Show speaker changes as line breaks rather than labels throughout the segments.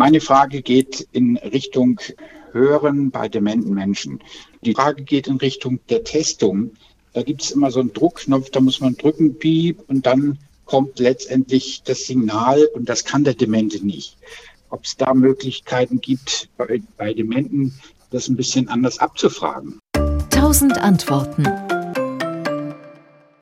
Meine Frage geht in Richtung Hören bei dementen Menschen. Die Frage geht in Richtung der Testung. Da gibt es immer so einen Druckknopf, da muss man drücken, piep, und dann kommt letztendlich das Signal und das kann der Demente nicht. Ob es da Möglichkeiten gibt, bei, bei Dementen das ein bisschen anders abzufragen.
Tausend Antworten.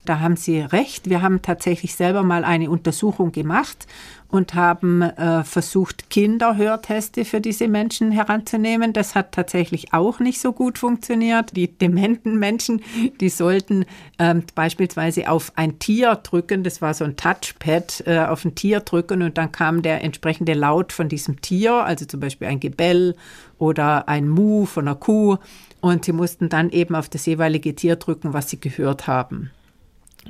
Da haben Sie recht. Wir haben tatsächlich selber mal eine Untersuchung gemacht und haben äh, versucht, Kinderhörteste für diese Menschen heranzunehmen. Das hat tatsächlich auch nicht so gut funktioniert. Die dementen Menschen, die sollten ähm, beispielsweise auf ein Tier drücken, das war so ein Touchpad, äh, auf ein Tier drücken und dann kam der entsprechende Laut von diesem Tier, also zum Beispiel ein Gebell oder ein Mu von einer Kuh. Und sie mussten dann eben auf das jeweilige Tier drücken, was sie gehört haben.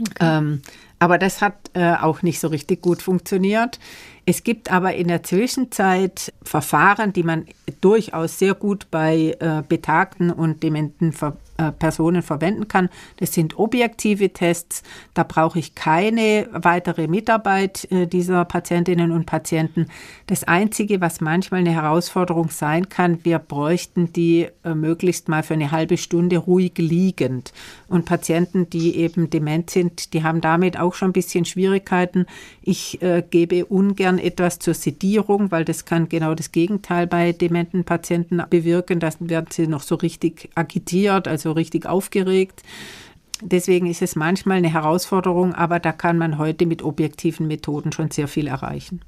Okay. Ähm, aber das hat äh, auch nicht so richtig gut funktioniert. Es gibt aber in der Zwischenzeit Verfahren, die man durchaus sehr gut bei äh, betagten und dementen ver äh, Personen verwenden kann. Das sind objektive Tests. Da brauche ich keine weitere Mitarbeit äh, dieser Patientinnen und Patienten. Das Einzige, was manchmal eine Herausforderung sein kann, wir bräuchten die äh, möglichst mal für eine halbe Stunde ruhig liegend. Und Patienten, die eben dement sind, die haben damit auch schon ein bisschen Schwierigkeiten. Ich äh, gebe ungern etwas zur Sedierung, weil das kann genau das Gegenteil bei dementen Patienten bewirken. Da werden sie noch so richtig agitiert, also so richtig aufgeregt. Deswegen ist es manchmal eine Herausforderung, aber da kann man heute mit objektiven Methoden schon sehr viel erreichen.